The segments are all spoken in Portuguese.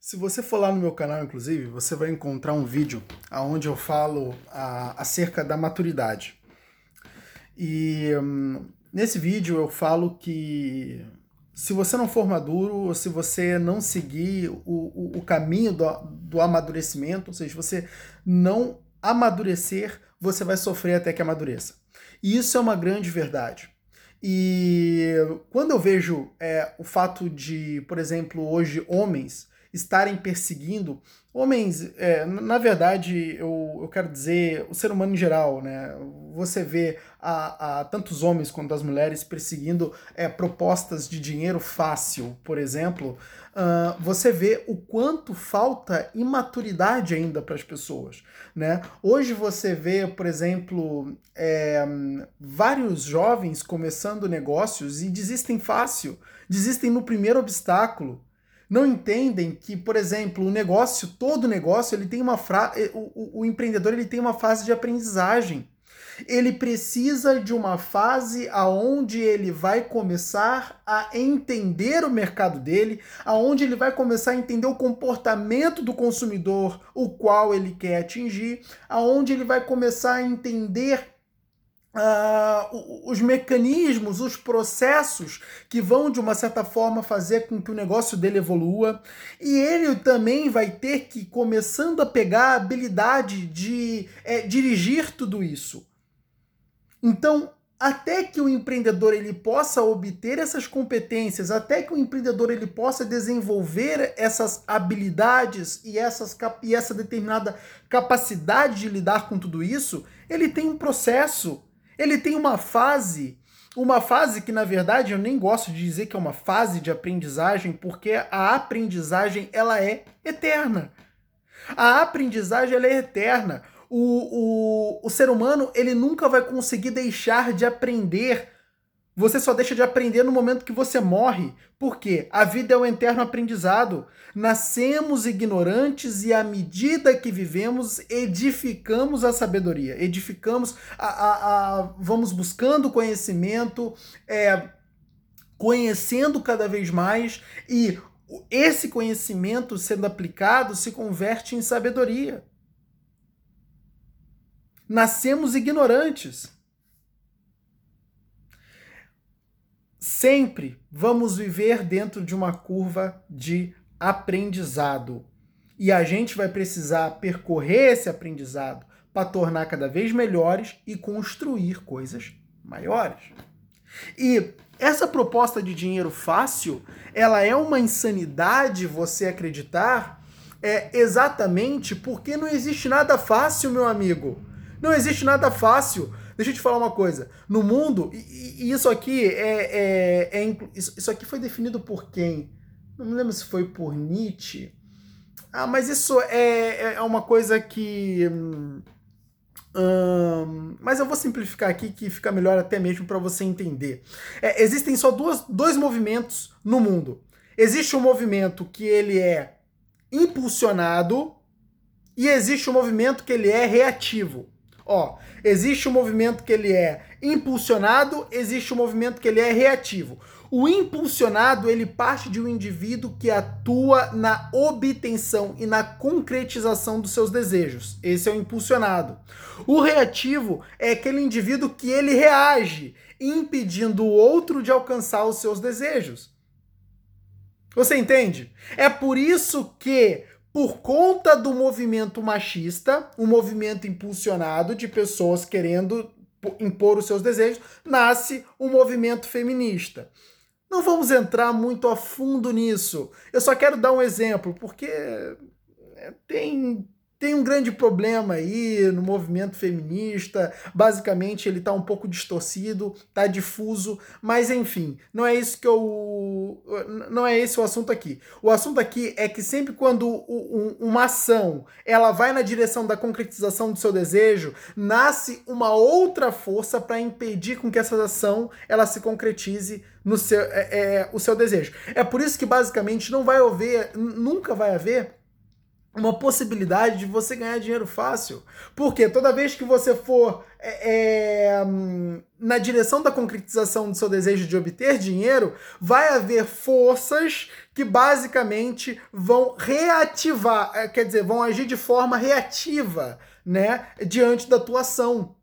Se você for lá no meu canal, inclusive, você vai encontrar um vídeo onde eu falo a, acerca da maturidade. E hum, nesse vídeo eu falo que se você não for maduro, ou se você não seguir o, o, o caminho do, do amadurecimento, ou seja, você não amadurecer, você vai sofrer até que amadureça. E isso é uma grande verdade. E quando eu vejo é, o fato de, por exemplo, hoje homens estarem perseguindo homens, é, na verdade, eu, eu quero dizer o ser humano em geral, né? Você vê a, a tantos homens quanto as mulheres perseguindo é, propostas de dinheiro fácil, por exemplo, uh, você vê o quanto falta imaturidade ainda para as pessoas, né? Hoje você vê, por exemplo, é, vários jovens começando negócios e desistem fácil, desistem no primeiro obstáculo não entendem que, por exemplo, o negócio, todo negócio, ele tem uma fra... Eh, o, o, o empreendedor ele tem uma fase de aprendizagem. Ele precisa de uma fase aonde ele vai começar a entender o mercado dele, aonde ele vai começar a entender o comportamento do consumidor, o qual ele quer atingir, aonde ele vai começar a entender Uh, os mecanismos, os processos que vão, de uma certa forma, fazer com que o negócio dele evolua. E ele também vai ter que, começando a pegar a habilidade de é, dirigir tudo isso. Então, até que o empreendedor ele possa obter essas competências, até que o empreendedor ele possa desenvolver essas habilidades e, essas, e essa determinada capacidade de lidar com tudo isso, ele tem um processo ele tem uma fase, uma fase que na verdade eu nem gosto de dizer que é uma fase de aprendizagem, porque a aprendizagem ela é eterna. A aprendizagem ela é eterna. O, o, o ser humano ele nunca vai conseguir deixar de aprender você só deixa de aprender no momento que você morre. porque A vida é um eterno aprendizado. Nascemos ignorantes e, à medida que vivemos, edificamos a sabedoria, edificamos, a, a, a vamos buscando conhecimento, é, conhecendo cada vez mais e esse conhecimento sendo aplicado se converte em sabedoria. Nascemos ignorantes. Sempre vamos viver dentro de uma curva de aprendizado. E a gente vai precisar percorrer esse aprendizado para tornar cada vez melhores e construir coisas maiores. E essa proposta de dinheiro fácil, ela é uma insanidade você acreditar é exatamente porque não existe nada fácil, meu amigo. Não existe nada fácil. Deixa eu te falar uma coisa. No mundo, e, e isso aqui é, é, é isso, isso, aqui foi definido por quem? Não me lembro se foi por Nietzsche. Ah, mas isso é, é uma coisa que. Hum, hum, mas eu vou simplificar aqui que fica melhor até mesmo para você entender. É, existem só duas, dois movimentos no mundo. Existe um movimento que ele é impulsionado e existe um movimento que ele é reativo. Ó, existe um movimento que ele é impulsionado, existe um movimento que ele é reativo. O impulsionado, ele parte de um indivíduo que atua na obtenção e na concretização dos seus desejos. Esse é o impulsionado. O reativo é aquele indivíduo que ele reage, impedindo o outro de alcançar os seus desejos. Você entende? É por isso que por conta do movimento machista, um movimento impulsionado de pessoas querendo impor os seus desejos, nasce o um movimento feminista. Não vamos entrar muito a fundo nisso. Eu só quero dar um exemplo, porque é, tem tem um grande problema aí no movimento feminista. Basicamente, ele está um pouco distorcido, está difuso, mas enfim, não é isso que eu. Não é esse o assunto aqui. O assunto aqui é que sempre quando uma ação ela vai na direção da concretização do seu desejo, nasce uma outra força para impedir com que essa ação ela se concretize no seu, é, é, o seu desejo. É por isso que basicamente não vai haver, nunca vai haver uma possibilidade de você ganhar dinheiro fácil. Porque toda vez que você for é, é, na direção da concretização do seu desejo de obter dinheiro, vai haver forças que basicamente vão reativar, é, quer dizer, vão agir de forma reativa, né, diante da tua ação.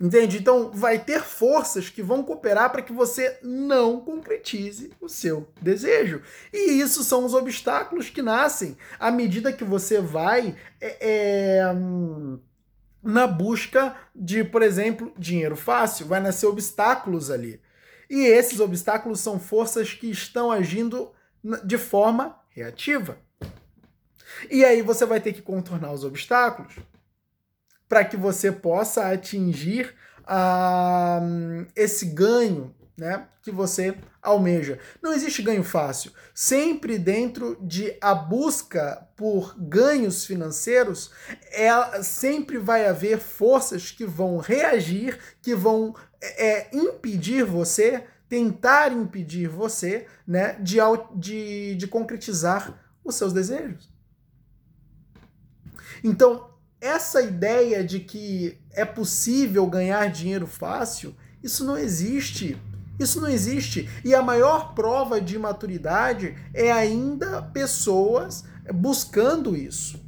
Entende? Então, vai ter forças que vão cooperar para que você não concretize o seu desejo. E isso são os obstáculos que nascem à medida que você vai é, é, na busca de, por exemplo, dinheiro fácil. Vai nascer obstáculos ali. E esses obstáculos são forças que estão agindo de forma reativa. E aí você vai ter que contornar os obstáculos para que você possa atingir uh, esse ganho né, que você almeja. Não existe ganho fácil. Sempre dentro de a busca por ganhos financeiros, é, sempre vai haver forças que vão reagir, que vão é, impedir você, tentar impedir você né, de, de, de concretizar os seus desejos. Então, essa ideia de que é possível ganhar dinheiro fácil, isso não existe. Isso não existe. E a maior prova de maturidade é ainda pessoas buscando isso.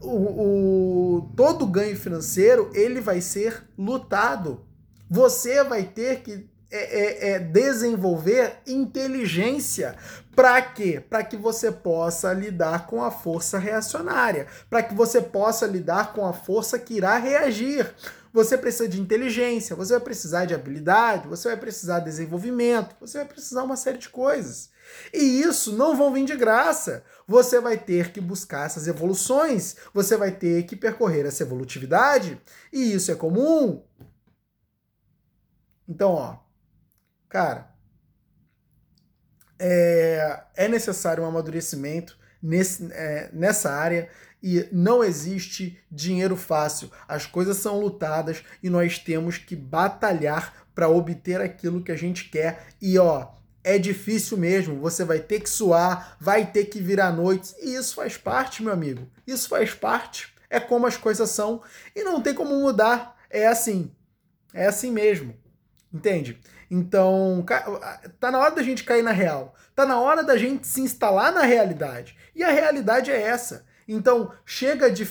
O, o, todo ganho financeiro ele vai ser lutado. Você vai ter que é, é, é desenvolver inteligência. Para quê? Para que você possa lidar com a força reacionária, para que você possa lidar com a força que irá reagir. Você precisa de inteligência, você vai precisar de habilidade, você vai precisar de desenvolvimento, você vai precisar uma série de coisas. E isso não vão vir de graça. Você vai ter que buscar essas evoluções, você vai ter que percorrer essa evolutividade, e isso é comum. Então, ó, Cara, é, é necessário um amadurecimento nesse, é, nessa área e não existe dinheiro fácil. As coisas são lutadas e nós temos que batalhar para obter aquilo que a gente quer. E ó, é difícil mesmo. Você vai ter que suar, vai ter que virar noites e isso faz parte, meu amigo. Isso faz parte. É como as coisas são e não tem como mudar. É assim. É assim mesmo. Entende? Então, tá na hora da gente cair na real. Tá na hora da gente se instalar na realidade. E a realidade é essa. Então, chega de.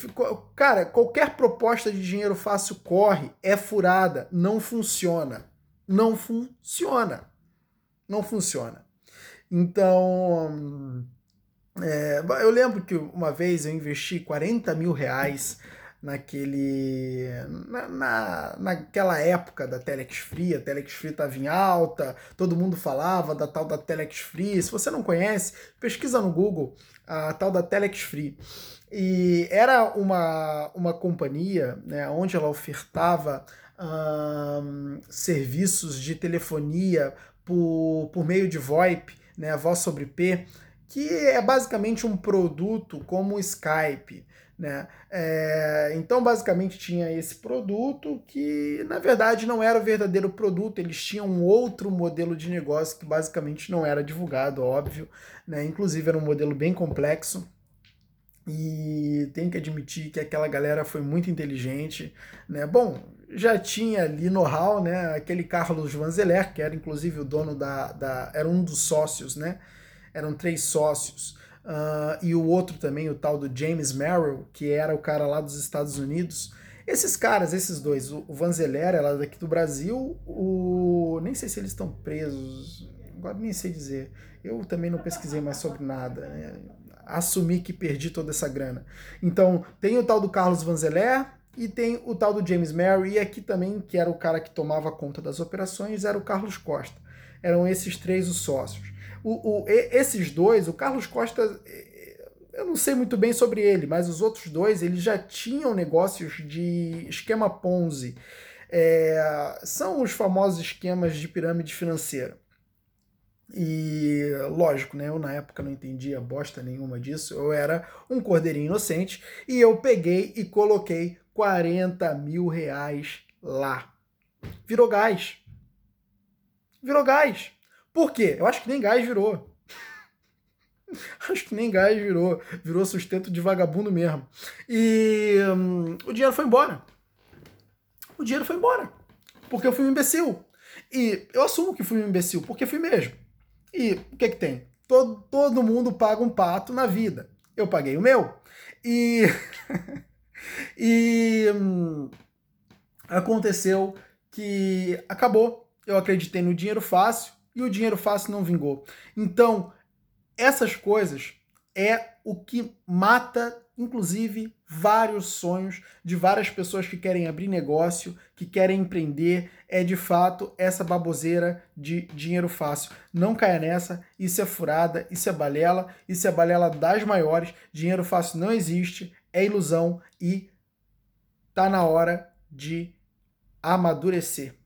Cara, qualquer proposta de dinheiro fácil corre, é furada, não funciona. Não funciona. Não funciona. Então. É, eu lembro que uma vez eu investi 40 mil reais naquele na, na, naquela época da Telex Free, a Telex Free estava em alta, todo mundo falava da tal da Telex Free. Se você não conhece, pesquisa no Google a tal da Telex Free. E era uma, uma companhia né, onde ela ofertava serviços de telefonia por, por meio de VoIP, né, voz sobre P, que é basicamente um produto como o Skype. Né? É, então, basicamente, tinha esse produto que, na verdade, não era o verdadeiro produto, eles tinham um outro modelo de negócio que basicamente não era divulgado, óbvio. Né? Inclusive, era um modelo bem complexo. E tem que admitir que aquela galera foi muito inteligente. Né? Bom, já tinha ali know-how, né? aquele Carlos Vanzeler, que era inclusive o dono da, da. era um dos sócios, né? eram três sócios. Uh, e o outro também, o tal do James Merrill, que era o cara lá dos Estados Unidos. Esses caras, esses dois, o Vanzeler, ela daqui do Brasil, o. Nem sei se eles estão presos, agora nem sei dizer. Eu também não pesquisei mais sobre nada. Né? Assumi que perdi toda essa grana. Então, tem o tal do Carlos Vanzeler e tem o tal do James Merrill, e aqui também, que era o cara que tomava conta das operações, era o Carlos Costa. Eram esses três os sócios. O, o, esses dois, o Carlos Costa, eu não sei muito bem sobre ele, mas os outros dois, eles já tinham negócios de esquema Ponzi. É, são os famosos esquemas de pirâmide financeira. E lógico, né? Eu na época não entendia bosta nenhuma disso. Eu era um cordeirinho inocente e eu peguei e coloquei 40 mil reais lá. Virou gás. Virou gás. Por quê? Eu acho que nem gás virou. Acho que nem gás virou, virou sustento de vagabundo mesmo. E hum, o dinheiro foi embora. O dinheiro foi embora. Porque eu fui um imbecil. E eu assumo que fui um imbecil, porque fui mesmo. E o que que tem? Todo, todo mundo paga um pato na vida. Eu paguei o meu. E. e. Hum, aconteceu que acabou. Eu acreditei no dinheiro fácil e o dinheiro fácil não vingou. Então, essas coisas é o que mata, inclusive, vários sonhos de várias pessoas que querem abrir negócio, que querem empreender. É de fato essa baboseira de dinheiro fácil. Não caia nessa, isso é furada, isso é balela, isso é balela das maiores. Dinheiro fácil não existe, é ilusão e tá na hora de amadurecer.